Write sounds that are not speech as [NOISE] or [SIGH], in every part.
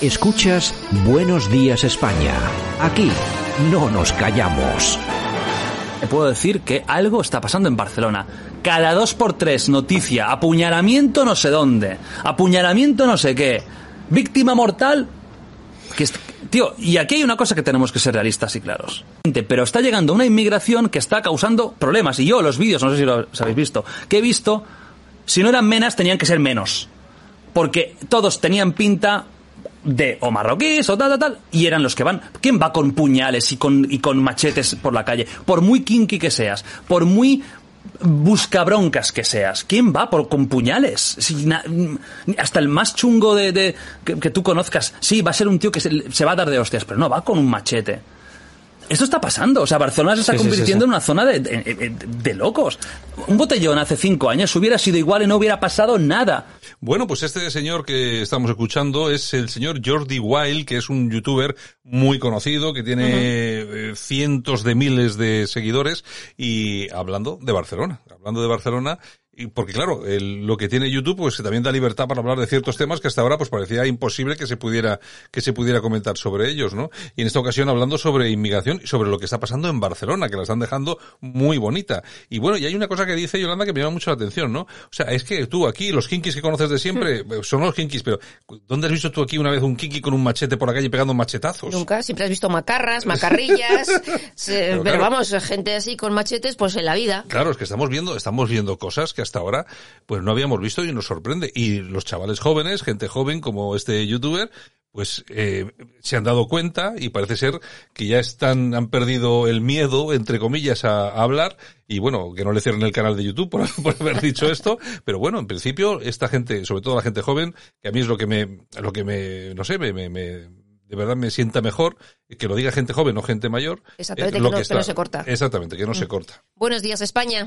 Escuchas Buenos Días España. Aquí no nos callamos. Te puedo decir que algo está pasando en Barcelona. Cada dos por tres noticia, apuñalamiento no sé dónde, apuñalamiento no sé qué, víctima mortal. Tío, y aquí hay una cosa que tenemos que ser realistas y claros. Pero está llegando una inmigración que está causando problemas. Y yo, los vídeos, no sé si los habéis visto, que he visto, si no eran menas, tenían que ser menos. Porque todos tenían pinta de o marroquíes o tal, tal, tal, y eran los que van. ¿Quién va con puñales y con, y con machetes por la calle? Por muy kinky que seas, por muy buscabroncas que seas, ¿quién va por, con puñales? Si hasta el más chungo de, de- que, que tú conozcas, sí, va a ser un tío que se, se va a dar de hostias, pero no, va con un machete. Esto está pasando, o sea, Barcelona se está Sí, sí, sí, convirtiendo sí. en una zona de, de- de- de locos. Un botellón hace cinco años hubiera sido igual y no hubiera pasado nada. Bueno, pues este señor que estamos escuchando es el señor Jordi Wild, que es un youtuber muy conocido, que tiene eh, cientos de miles de seguidores y hablando de Barcelona, hablando de Barcelona. Y porque claro, el- lo que tiene YouTube pues que también da libertad para hablar de ciertos temas que hasta ahora pues parecía imposible que se pudiera que se pudiera comentar sobre ellos, ¿no? Y en esta ocasión hablando sobre inmigración y sobre lo que está pasando en Barcelona, que la están dejando muy bonita. Y bueno, y hay una cosa que dice Yolanda que me llama mucho la atención, ¿no? O sea, es que tú aquí los kinkis que conoces de siempre eh, son los kinkis, pero ¿dónde has visto tú aquí una vez un kinky con un machete por la calle pegando machetazos? Nunca, siempre has visto macarras, macarrillas, [LAUGHS] se- pero, claro. vamos, gente así con machetes, pues en la vida. Claro, es que estamos viendo, estamos viendo cosas que hasta ahora pues no habíamos visto y nos sorprende. Y los chavales jóvenes, gente joven como este youtuber, pues eh, se han dado cuenta y parece ser que ya están, han perdido el miedo, entre comillas, a, a hablar. Y bueno, que no le cierren el canal de YouTube por, [LAUGHS] por haber dicho esto. Pero bueno, en principio, esta gente, sobre todo la gente joven, que a mí es lo que me, lo que me, no sé, me, me, me de verdad me sienta mejor que lo diga gente joven, no gente mayor. Exactamente, que lo no- que está- no se corta. Exactamente, que no se corta. Buenos días, España.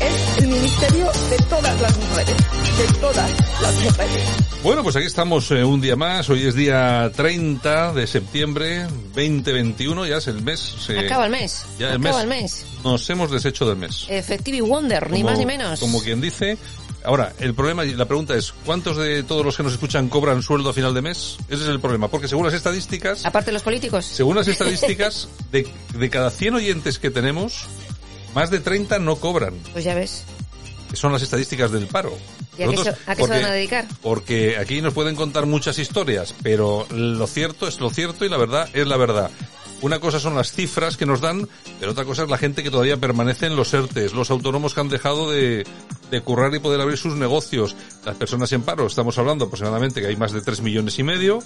Es el ministerio de todas las mujeres, de todas las mujeres. Bueno, pues aquí estamos eh, un día más. Hoy es día 30 de septiembre 2021. Ya es el mes. se- Acaba el mes. Ya el Acaba mes. el mes. Nos hemos deshecho del mes. Effective Wonder, ni más ni menos. Como quien dice. Ahora, el problema y la pregunta es, ¿cuántos de todos los que nos escuchan cobran sueldo a final de mes? Ese es el problema, porque según las estadísticas, Aparte de los políticos. según las estadísticas, de, de cada 100 oyentes que tenemos, más de 30 no cobran. Pues ya ves. que son las estadísticas del paro. ¿Y a qué, se, Nosotros- a qué se porque- van a dedicar? Porque aquí nos pueden contar muchas historias, pero lo cierto es lo cierto y la verdad es la verdad. Una cosa son las cifras que nos dan, pero otra cosa es la gente que todavía permanece en los ERTES, los autónomos que han dejado de, de currar y poder abrir sus negocios, las personas en paro. Estamos hablando aproximadamente que hay más de 3 millones y medio,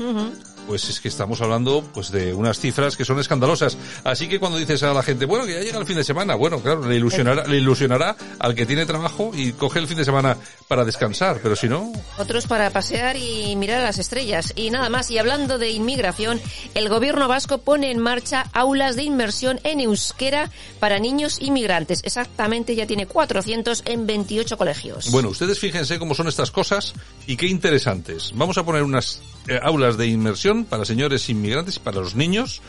pues es que estamos hablando pues de unas cifras que son escandalosas. Así que cuando dices a la gente, bueno, que ya llega el fin de semana, bueno, claro, le ilusionará, le ilusionará al que tiene trabajo y coge el fin de semana para descansar, pero si no, Otros para pasear y mirar a las estrellas. Y nada más. Y hablando de inmigración, el gobierno vasco pone en marcha aulas de inmersión en euskera para niños inmigrantes. Exactamente, ya tiene 400 en 28 colegios. Bueno, ustedes fíjense cómo son estas cosas y qué interesantes. Vamos a poner unas eh, aulas de inmersión para señores inmigrantes y para los niños,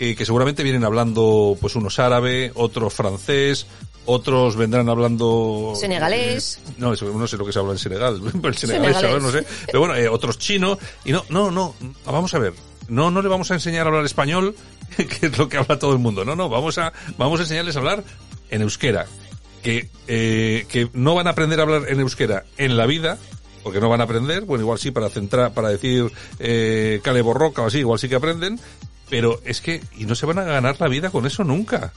eh, que seguramente vienen hablando, pues unos árabe, otros francés, otros vendrán hablando... Senegalés. eh, no, eso- no sé lo que se habla en Senegal, [LAUGHS] el senegalés, Senegalés. no sé. Pero bueno, eh, otros chinos. Y no, no, no, vamos a ver. No, no le vamos a enseñar a hablar español, [LAUGHS] que es lo que habla todo el mundo. No, no, vamos a, vamos a enseñarles a hablar en euskera. Que, eh, que no van a aprender a hablar en euskera en la vida, porque no van a aprender, bueno, igual sí para centrar, para decir eh, cale borroca o así, igual sí que aprenden, pero es que, y no se van a ganar la vida con eso nunca.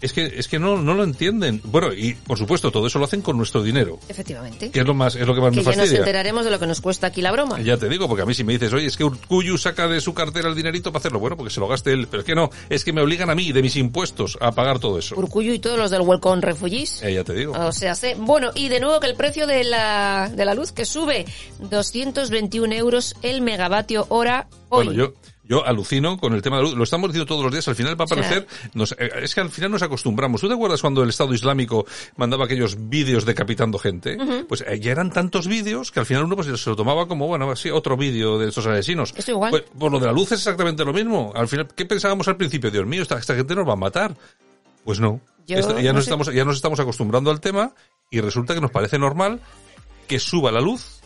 Es que, es que no, no lo entienden. Bueno, y por supuesto, todo eso lo hacen con nuestro dinero. Efectivamente. Que es lo más, es lo que más Que me ya nos fastidia. enteraremos de lo que nos cuesta aquí la broma. Ya te digo, porque a mí si me dices, oye, es que Urcuyu saca de su cartera el dinerito para hacerlo, bueno, porque se lo gaste él. Pero es que no, es que me obligan a mí, de mis impuestos, a pagar todo eso. Urcuyo y todos los del Welcome Refugees. Eh, ya te digo. O sea, sé- bueno, y de nuevo que el precio de la, de la luz que sube 221 euros el megavatio hora hoy. Bueno, yo, yo alucino con el tema de la luz. Lo estamos diciendo todos los días. Al final va a Sí. parecer, nos- eh, es que al final nos acostumbramos. ¿Tú te acuerdas cuando el Estado Islámico mandaba aquellos vídeos decapitando gente? Pues eh, ya eran tantos vídeos que al final uno pues, se lo tomaba como, bueno, así, otro vídeo de estos asesinos. Esto igual. Pues, por lo de la luz es exactamente lo mismo. Al final, ¿qué pensábamos al principio? Dios mío, esta, esta gente nos va a matar. Pues no. Yo Esta- ya, no nos sé. estamos, ya nos estamos acostumbrando al tema y resulta que nos parece normal que suba la luz.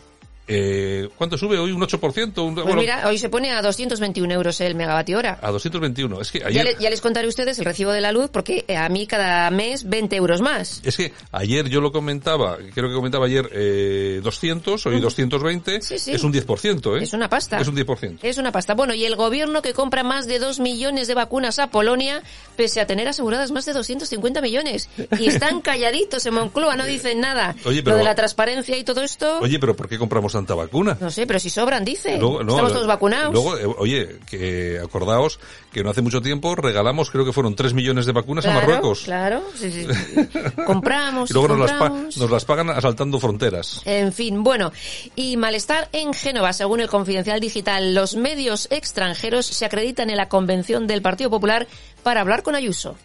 Eh, ¿Cuánto sube hoy? ¿Un 8%? Un, Pues bueno, mira, hoy se pone a 221 euros el megavatio hora. a 221. Es que Ya, ayer, le- ya les contaré a ustedes el recibo de la luz porque eh, a mí cada mes 20 euros más. es que ayer yo lo comentaba, creo que comentaba ayer eh, 200, hoy 220, Sí, sí. es un 10%, ¿eh? Es una pasta. Es un 10%. Es una pasta. Bueno, y el gobierno que compra más de 2 millones de vacunas a Polonia, pese a tener aseguradas más de 250 millones. Y están [LAUGHS] calladitos en Moncloa, no dicen nada. Oye, pero- Lo de la transparencia y todo esto, Oye, pero ¿por qué compramos tanta vacuna? no sé, pero si sobran, dice. Luego- no, Estamos todos vacunados. Luego, eh, oye, que acordaos que no hace mucho tiempo regalamos, creo que fueron 3 millones de vacunas claro, a Marruecos. Claro, sí, sí. [LAUGHS] compramos. Y luego nos las, nos las pagan asaltando fronteras. En fin, bueno, y malestar en Génova, según el Confidencial Digital, los medios extranjeros se acreditan en la convención del Partido Popular para hablar con Ayuso.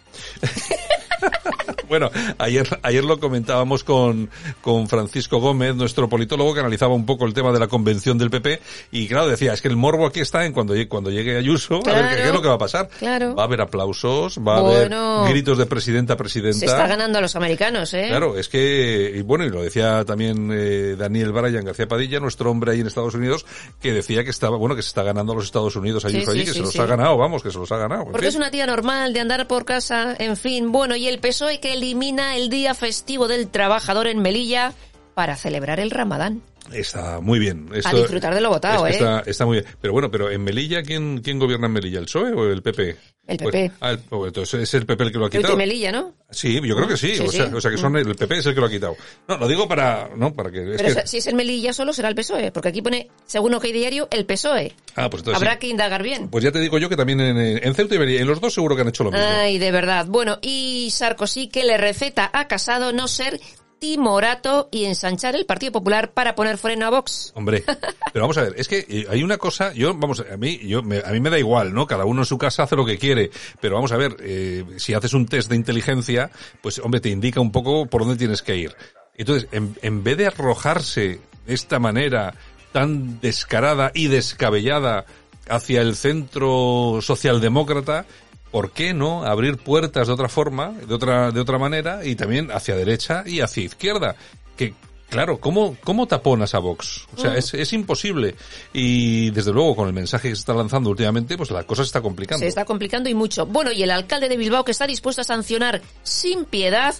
[LAUGHS] Bueno, ayer, ayer lo comentábamos con, con Francisco Gómez, nuestro politólogo, que analizaba un poco el tema de la convención del PP, y claro, decía, es que el morbo aquí está en cuando, llegue- cuando llegue Ayuso, a ver qué, es lo que va a pasar. Claro. Va a haber aplausos, va a haber gritos de presidenta a presidenta. Se está ganando a los americanos, ¿eh? Claro, es que, y bueno, y lo decía también eh, Daniel Bryan García Padilla, nuestro hombre ahí en Estados Unidos, que decía que estaba, bueno, que se está ganando a los Estados Unidos Sí, Ayuso allí, sí, que sí, se los ha ganado, vamos, que se los ha ganado. en Porque fin. es una tía normal de andar por casa, en fin. Bueno, y el PSOE que elimina el día festivo del trabajador en Melilla para celebrar el Ramadán. Está muy bien. Esto- disfrutar de lo votado, es- ¿eh? Está, está muy bien. Pero bueno, pero en Melilla, ¿quién, quién gobierna en Melilla? ¿El PSOE o el PP? El Pues- PP. ah, el- oh, entonces es el PP el que lo ha El de quitado. Melilla, ¿no? Sí, yo creo que sí. Sí, o, sea, sí. o sea que son el PP es el que lo ha quitado. No, lo digo para, no, para que, es Pero que- si es en Melilla solo será el PSOE, porque aquí pone, según OK Diario, el PSOE. ah, pues entonces Habrá sí. que indagar bien. Pues ya te digo yo que también en, en Ceuta y Melilla, en los dos seguro que han hecho lo mismo. Ay, de verdad. Bueno, y Sarkozy que le receta a Casado no ser timorato y ensanchar el Partido Popular para poner freno a Vox. Hombre, [LAUGHS] pero vamos a ver, es que eh, hay una cosa, yo, vamos, a mí, yo, me- a mí me da igual, ¿no? Cada uno en su casa hace lo que quiere, pero vamos a ver, eh, si haces un test de inteligencia, pues hombre, te indica un poco por dónde tienes que ir. Entonces, en, en vez de arrojarse de esta manera tan descarada y descabellada hacia el centro socialdemócrata, ¿por qué no abrir puertas de otra forma, de otra, de otra manera, y también hacia derecha y hacia izquierda? Que, claro, ¿cómo, cómo taponas a Vox? O sea, es, es imposible. Y desde luego, con el mensaje que se está lanzando últimamente, pues la cosa se está complicando. Se está complicando y mucho. Bueno, y el alcalde de Bilbao que está dispuesto a sancionar sin piedad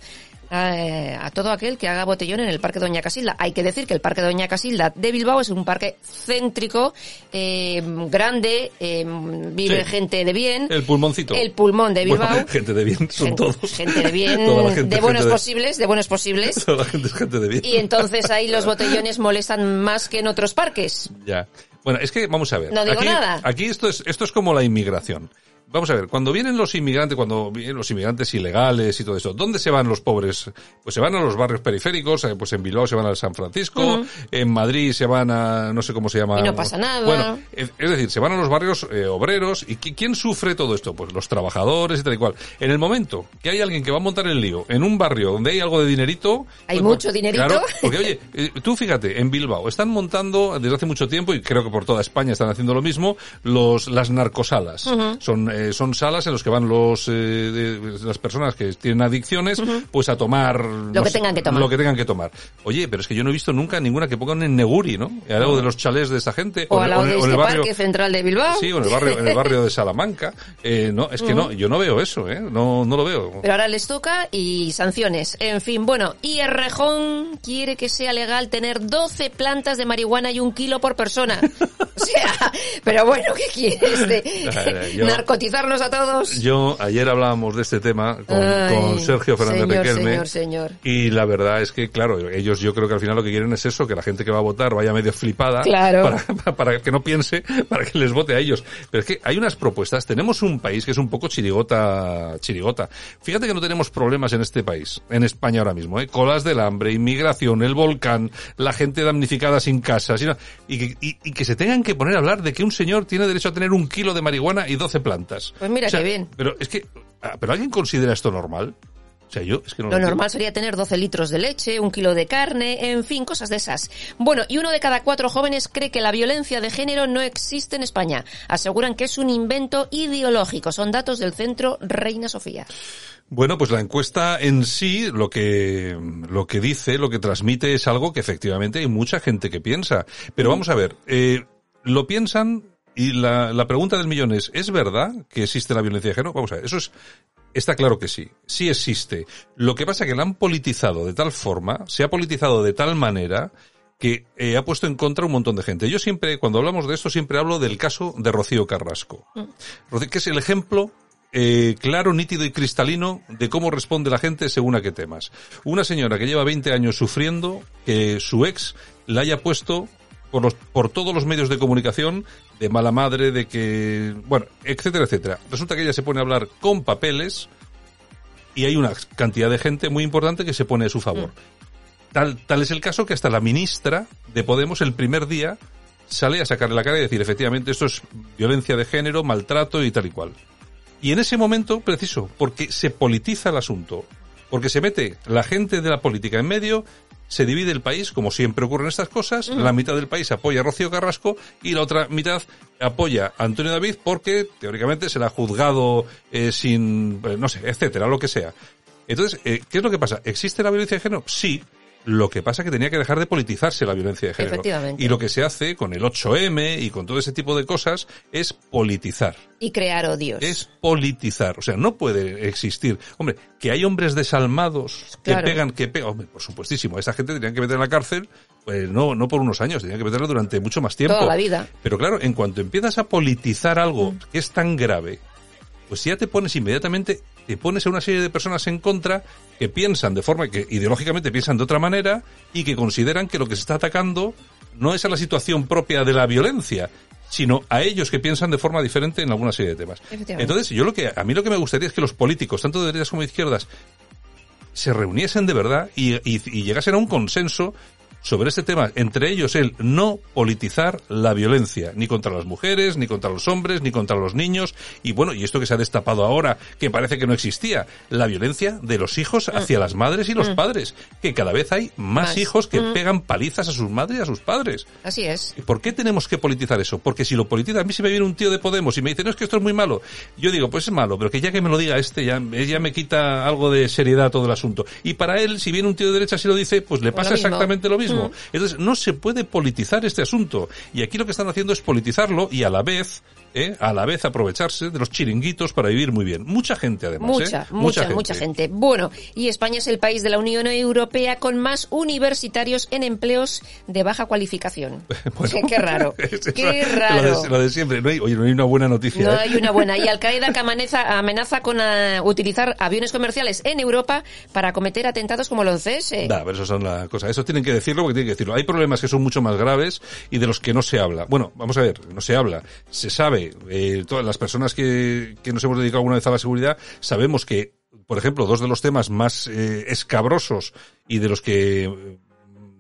eh, a todo aquel que haga botellón en el Parque Doña Casilda. Hay que decir que el Parque Doña Casilda de Bilbao es un parque céntrico, eh, grande, eh, vive Sí. gente de bien. El pulmoncito. El pulmón de Bilbao. Bueno, gente de bien son Gen- todos. Gente de bien, [LAUGHS] gente- de buenos gente posibles, de buenos posibles. [LAUGHS] Toda la gente es gente de bien. Y entonces ahí los botellones molestan más que en otros parques. Ya. Bueno, es que vamos a ver. No digo aquí, nada. Aquí esto es, esto es como la inmigración. Vamos a ver, cuando vienen los inmigrantes, cuando vienen los inmigrantes ilegales y todo eso, ¿dónde se van los pobres? Pues se van a los barrios periféricos, eh, pues en Bilbao se van al San Francisco, en Madrid se van a, no sé cómo se llama. Y no pasa nada. Bueno, es es decir, se van a los barrios eh, obreros y ¿qui- ¿quién sufre todo esto? Pues los trabajadores y tal y cual. En el momento que hay alguien que va a montar el lío en un barrio donde hay algo de dinerito... Hay pues, mucho dinerito. Claro, porque oye, eh, tú fíjate, en Bilbao están montando desde hace mucho tiempo y creo que por toda España están haciendo lo mismo, los las narcosalas. Son eh, son salas en las que van los eh, de- las personas que tienen adicciones, pues a tomar Lo que tengan que tomar. Lo que tengan que tomar. Oye, pero es que yo no he visto nunca ninguna que pongan en Neguri, ¿no? Al lado de los chalés de esta gente. O en- al lado de en este el barrio- parque central de Bilbao. Sí, o en el barrio, en el barrio de Salamanca. [LAUGHS] Eh, no, es que no, yo no veo eso, ¿eh? No, no lo veo. Pero ahora les toca y sanciones. En fin, bueno, y Errejón quiere que sea legal tener 12 plantas de marihuana y un kilo por persona. [LAUGHS] O sea, pero bueno, ¿qué quieres? [LAUGHS] De, Yo- ¿Narcotizarnos a todos? Yo ayer hablábamos de este tema con, Ay, con Sergio Fernández señor, Riquelme. señor, señor. Y la verdad es que, claro, ellos yo creo que al final lo que quieren es eso, que la gente que va a votar vaya medio flipada Claro. para, [LAUGHS] para que no piense, para que les vote a ellos. Pero es que hay unas propuestas, tenemos un país que es un poco chirigota, chirigota. Fíjate que no tenemos problemas en este país, en España ahora mismo, ¿eh? Colas del hambre, inmigración, el volcán, la gente damnificada sin casa, y, que, y- y que se tengan que poner a hablar de que un señor tiene derecho a tener un kilo de marihuana y 12 plantas. Pues mira O sea, qué bien. Pero es que, ah, ¿pero alguien considera esto normal? O sea, yo es que no Lo entiendo. normal sería tener 12 litros de leche, un kilo de carne, en fin, cosas de esas. Bueno, y uno de cada cuatro jóvenes cree que la violencia de género no existe en España. Aseguran que es un invento ideológico. Son datos del centro Reina Sofía. Bueno, pues la encuesta en sí lo que, lo que dice, lo que transmite es algo que efectivamente hay mucha gente que piensa. Pero vamos a ver, eh, lo piensan y la, la pregunta del millón es, ¿es verdad que existe la violencia de género? Vamos a ver, eso es, está claro que sí, sí existe. Lo que pasa es que la han politizado de tal forma, se ha politizado de tal manera que eh, ha puesto en contra un montón de gente. Yo siempre, cuando hablamos de esto, siempre hablo del caso de Rocío Carrasco. Rocío, que es el ejemplo eh, claro, nítido y cristalino de cómo responde la gente según a qué temas. Una señora que lleva 20 años sufriendo que su ex la haya puesto por, los, por todos los medios de comunicación de mala madre, de que, bueno, etcétera, etcétera. Resulta que ella se pone a hablar con papeles y hay una cantidad de gente muy importante que se pone a su favor. Tal, tal es el caso que hasta la ministra de Podemos el primer día sale a sacarle la cara y decir, efectivamente, esto es violencia de género, maltrato y tal y cual. Y en ese momento, preciso, porque se politiza el asunto, porque se mete la gente de la política en medio, se divide el país, como siempre ocurren estas cosas, la mitad del país apoya a Rocío Carrasco y la otra mitad apoya a Antonio David porque teóricamente será juzgado eh, sin, eh, no sé, etcétera, lo que sea. Entonces, eh, ¿qué es lo que pasa? ¿Existe la violencia de género? Sí. Lo que pasa es que tenía que dejar de politizarse la violencia de género. Efectivamente. Y lo que se hace con el 8M y con todo ese tipo de cosas es politizar Y crear odios. es politizar. O sea, no puede existir. Hombre, que hay hombres desalmados que pegan, que pegan. Hombre, por supuestísimo. A esa gente tenían que meter en la cárcel, pues no, no por unos años, tenían que meterla durante mucho más tiempo. Toda la vida. Pero claro, en cuanto empiezas a politizar algo que es tan grave, pues ya te pones inmediatamente, te pones a una serie de personas en contra que piensan de forma que ideológicamente piensan de otra manera y que consideran que lo que se está atacando no es a la situación propia de la violencia, sino a ellos que piensan de forma diferente en alguna serie de temas. Entonces, yo lo que, a mí lo que me gustaría es que los políticos, tanto de derechas como de izquierdas, se reuniesen de verdad y, y- y llegasen a un consenso sobre este tema, entre ellos el no politizar la violencia, ni contra las mujeres, ni contra los hombres, ni contra los niños, y bueno, y esto que se ha destapado ahora, que parece que no existía, la violencia de los hijos hacia las madres y los padres, que cada vez hay más, Más. hijos que pegan palizas a sus madres y a sus padres. Así es. ¿Y ¿Por qué tenemos que politizar eso? Porque si lo politiza, a mí si me viene un tío de Podemos y me dice, no, es que esto es muy malo, yo digo, pues es malo, pero que ya que me lo diga este, ya, ya me quita algo de seriedad todo el asunto. Y para él, si viene un tío de derecha y lo dice, pues le Pues pasa lo exactamente lo mismo. Entonces, no se puede politizar este asunto. Y aquí lo que están haciendo es politizarlo y a la vez, ¿eh? a la vez aprovecharse de los chiringuitos para vivir muy bien. Mucha gente, además. Mucha, ¿eh? mucha, mucha gente. Bueno, y España es el país de la Unión Europea con más universitarios en empleos de baja cualificación. [LAUGHS] Bueno, qué, qué raro, [LAUGHS] es qué Lo de, raro. lo de siempre. No hay, oye, no hay una buena noticia. No ¿eh? hay una buena. Y Al Qaeda que amenaza, amenaza con ah, utilizar aviones comerciales en Europa para cometer atentados como los CS. Da, pero eso son la cosa. Eso tienen que decirlo porque tienen que decirlo. Hay problemas que son mucho más graves y de los que no se habla. Bueno, vamos a ver, no se habla. Se sabe, eh, todas las personas que, que nos hemos dedicado alguna vez a la seguridad, sabemos que, por ejemplo, dos de los temas más eh, escabrosos y de los que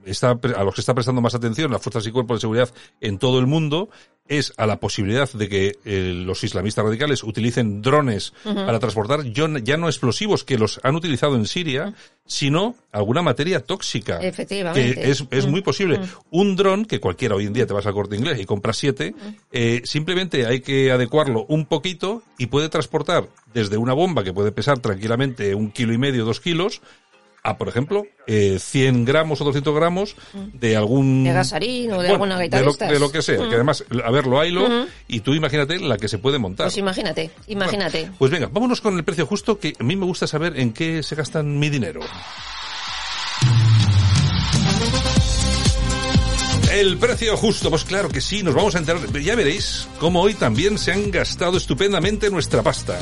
está, a los que está prestando más atención las fuerzas y cuerpos de seguridad en todo el mundo es a la posibilidad de que eh, los islamistas radicales utilicen drones para transportar ya no explosivos que los han utilizado en Siria, sino alguna materia tóxica. Efectivamente. Que es, es muy posible. Un dron, que cualquiera hoy en día te vas al corte inglés y compras siete, eh, simplemente hay que adecuarlo un poquito y puede transportar desde una bomba que puede pesar tranquilamente un kilo y medio, dos kilos, a, por ejemplo, eh, 100 gramos o 200 gramos de algún... De gasarín o de Bueno, alguna gaita de lo, estas. de lo que sea. Mm. Que además, a ver, lo haylo, y tú imagínate la que se puede montar. Pues imagínate, imagínate. Pues venga, vámonos con el precio justo, que a mí me gusta saber en qué se gastan mi dinero. El precio justo, pues claro que sí, nos vamos a enterar. Ya veréis cómo hoy también se han gastado estupendamente nuestra pasta.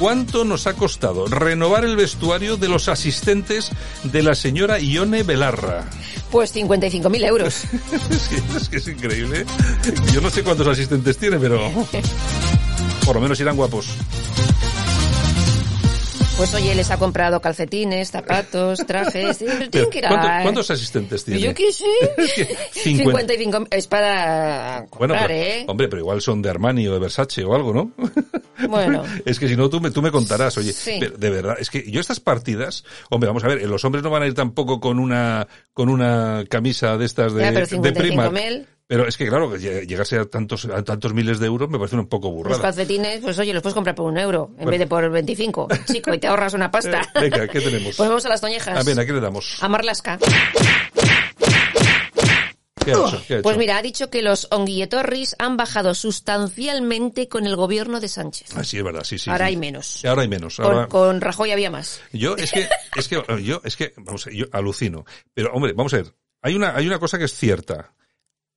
¿Cuánto nos ha costado renovar el vestuario de los asistentes de la señora Ione Belarra? Pues 55.000 euros. [LAUGHS] es, que, es que es increíble. Yo no sé cuántos asistentes tiene, pero [LAUGHS] por lo menos irán guapos. Pues oye, les ha comprado calcetines, zapatos, [LAUGHS] trajes. Tienen que ir a- ¿Cuánto- ¿Cuántos asistentes tiene? Yo qué sé. Es que 50. 55 es para Bueno, comprar, pero, ¿eh? hombre, pero igual son de Armani o de Versace o algo, ¿no? Bueno. [LAUGHS] es que si no, tú me, tú me contarás, oye, Sí. pero de verdad, es que yo estas partidas, hombre, vamos a ver, los hombres no van a ir tampoco con una, con una camisa de estas de, pero de. 55.000. Pero es que claro, llegarse a tantos, a tantos miles de euros me parece un poco Los burrada. calcetines, pues oye, los puedes comprar por un euro en Bueno. vez de por 25. Chico, y te ahorras una pasta. Eh, [LAUGHS] venga, ¿qué tenemos? Pues vamos a las toñejas. A ver, ¿a qué le damos? A Marlasca. ¿Qué ha hecho? ¿Qué ha Pues mira, ha dicho que los onguilletorris han bajado sustancialmente con el gobierno de Sánchez. Ah, sí, es verdad, sí, sí. Ahora sí. hay menos. Ahora hay menos. Con, Ahora... con Rajoy había más. Yo es que, [LAUGHS] es que, yo, es que, vamos yo alucino. Pero, hombre, vamos a ver. Hay una, hay una cosa que es cierta.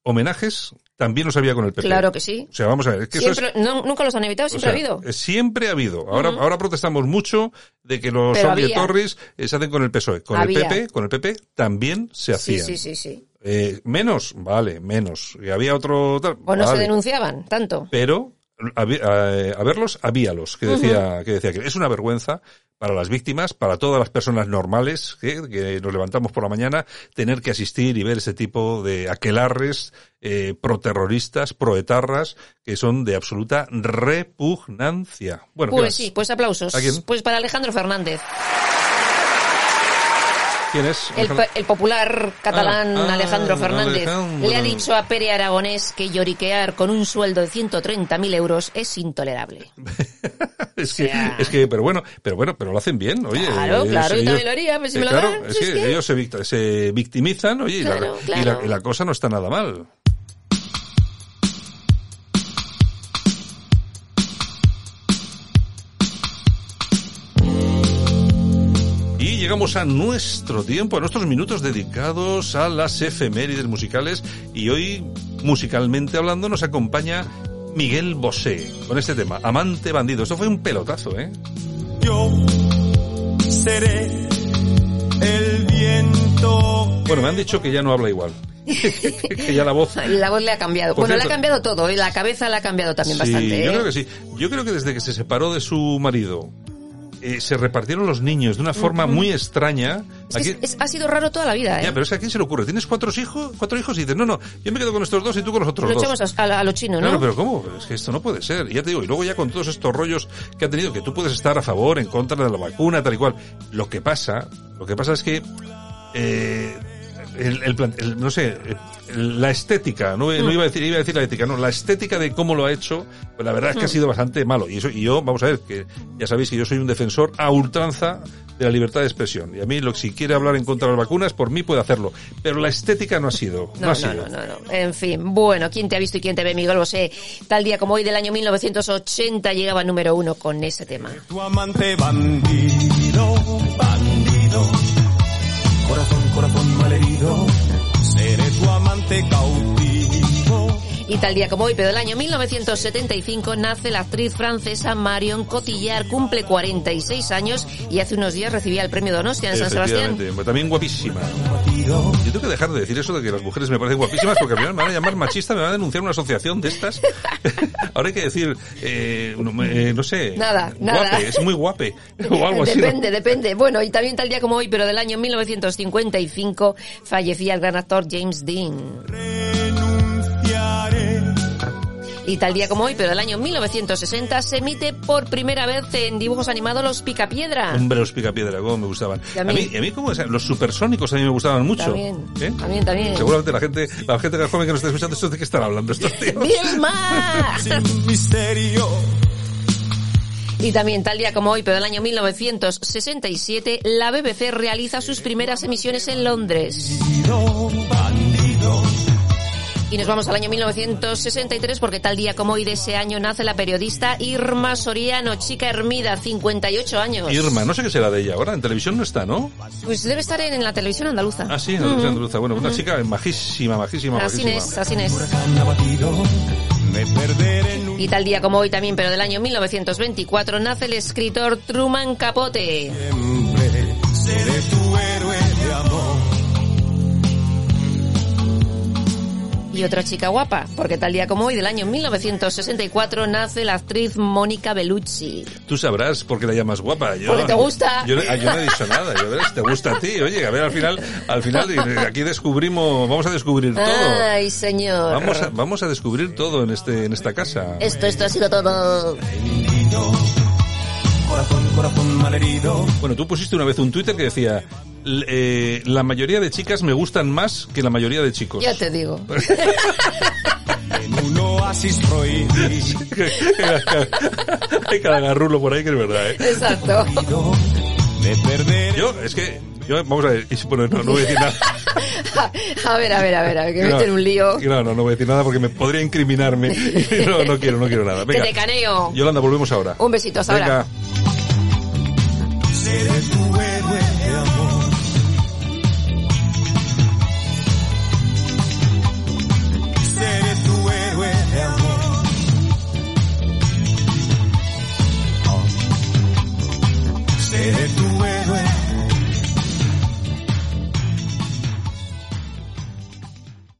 Homenajes también los había con el PP. Claro que sí. O sea, vamos a ver, es que eso Siempre, es, no- nunca los han evitado, o siempre sea, ha habido. eh, Siempre ha habido. Ahora, ahora protestamos mucho de que los. Torres se hacen con el PSOE. Con Había. el PP, con el PP también se Sí, hacían. sí, sí, sí. Eh, menos, vale, menos. Y había otro tal, O no se denunciaban tanto. pero habi- eh, a verlos, habíalos, que decía, que decía que es una vergüenza para las víctimas, para todas las personas normales que, que nos levantamos por la mañana, tener que asistir y ver ese tipo de aquelarres eh, proterroristas, proetarras, que son de absoluta repugnancia. Bueno, ¿qué Pues sí, pues aplausos. ¿A quién? Pues para Alejandro Fernández, ¿Quién es? el, popular catalán Ah, ah, Alejandro Fernández. Alejandro. Le ha dicho a Pere Aragonés que lloriquear con un sueldo de 130.000 euros es intolerable. [LAUGHS] es que, sea- es que, pero bueno, pero bueno, pero lo hacen bien, oye. Claro, ellos- claro, yo ellos- también lo haría, si eh, me lo claro, dan, es que, ellos se, victi- se victimizan, oye, y la- Claro, y, la, claro. y la cosa no está nada mal. Llegamos a nuestro tiempo, a nuestros minutos dedicados a las efemérides musicales. Y hoy, musicalmente hablando, nos acompaña Miguel Bosé con este tema, Amante Bandido. Esto fue un pelotazo, ¿eh? Yo seré el viento. Bueno, me han dicho que ya no habla igual. [LAUGHS] que ya la voz... La voz le ha cambiado. Por bueno, le ha cierto- cambiado todo. Y la cabeza le ha cambiado también Sí, bastante. yo ¿eh? creo que sí. Yo creo que desde que se separó de su marido, eh, se repartieron los niños de una forma muy extraña. Es que Aquí- es- es- ha sido raro toda la vida, ¿eh? Ya, pero es que a quién se le ocurre. ¿Tienes cuatro hijos? Cuatro hijos y dices, no, no, yo me quedo con estos dos y tú con los otros Lo dos. echamos a, a- a lo chino, ¿no? Claro, pero ¿cómo? Es que esto no puede ser. Y ya te digo, y luego ya con todos estos rollos que ha tenido, que tú puedes estar a favor, en contra de la vacuna, tal y cual. Lo que pasa, lo que pasa es que, eh, el, el plan- el- no sé, la estética, no, no iba a decir, iba a decir la ética, no, la estética de cómo lo ha hecho, pues la verdad es que ha sido bastante malo. Y eso, y yo, vamos a ver, que ya sabéis que yo soy un defensor a ultranza de la libertad de expresión. Y a mí, lo, si quiere hablar en contra de las vacunas, por mí puede hacerlo. Pero la estética no ha sido. No, No, ha no, sido. no, no, no. En fin, bueno, ¿quién te ha visto y quién te ve, Miguel Bosé? Tal día como hoy del año 1980 llegaba número uno con ese tema. Tu amante bandido, bandido. Corazón, corazón malherido. Seré tu amante cautivo. Y tal día como hoy, pero del año 1975, nace la actriz francesa Marion Cotillard, cumple 46 años y hace unos días recibía el premio Donostia en San Sebastián. También guapísima. Yo tengo que dejar de decir eso de que las mujeres me parecen guapísimas porque al final me van a llamar machista, me van a denunciar una asociación de estas. [LAUGHS] Ahora hay que decir, eh, no, eh, no sé. Nada, nada. Guape, es muy guape. [LAUGHS] O algo así. ¿no? Depende, depende. Bueno, y también tal día como hoy, pero del año 1955, fallecía el gran actor James Dean. Y tal día como hoy, pero del año 1960, se emite por primera vez en dibujos animados Los Picapiedra. Hombre, los picapiedra, cómo me gustaban. A mí. a mí como los supersónicos a mí me gustaban mucho. También, ¿Eh? también, también. Seguramente la gente, la gente que es joven que nos está escuchando esto de qué están hablando estos [LAUGHS] tíos. ¡Vilma! [LAUGHS] Sin misterio. Y también tal día como hoy, pero del año 1967, la BBC realiza sus primeras emisiones en Londres. Y nos vamos al año 1963 porque tal día como hoy de ese año nace la periodista Irma Soriano, chica Hermida, 58 años. Irma, no sé qué será de ella ahora. En televisión no está, ¿no? Pues debe estar en, en la televisión andaluza. Ah, sí, en la televisión andaluza. Bueno, una chica majísima, majísima, Así majísima. es, así es. En un Y tal día como hoy también, pero del año 1924, nace el escritor Truman Capote. Y otra chica guapa, porque tal día como hoy, del año 1964, nace la actriz Mónica Bellucci. Tú sabrás por qué la llamas guapa. Yo, Porque te gusta. Yo, yo no he dicho nada. Yo, ves, te gusta a ti. Oye, a ver, al final, al final aquí descubrimos, vamos a descubrir todo. Ay, señor. Vamos a, vamos a descubrir todo en este, en esta casa. Esto, esto ha sido todo. Corazón, malherido. Bueno, tú pusiste una vez un Twitter que decía, eh, la mayoría de chicas me gustan más que la mayoría de chicos. Ya te digo. [LAUGHS] En un oasis prohibido. Hay cada garrulo por ahí que es verdad, ¿eh? Exacto. Yo, es que, yo, vamos a ver, y si- bueno, no, no voy a decir nada. [LAUGHS] A ver, a ver, a ver, a ver, que me No, meto en un lío. No, no, no voy a decir nada porque me podría incriminarme. [LAUGHS] No, no quiero, no quiero nada. Que Venga. te caneo. Yolanda, volvemos ahora. Un besito, hasta Venga. ahora. Seré tu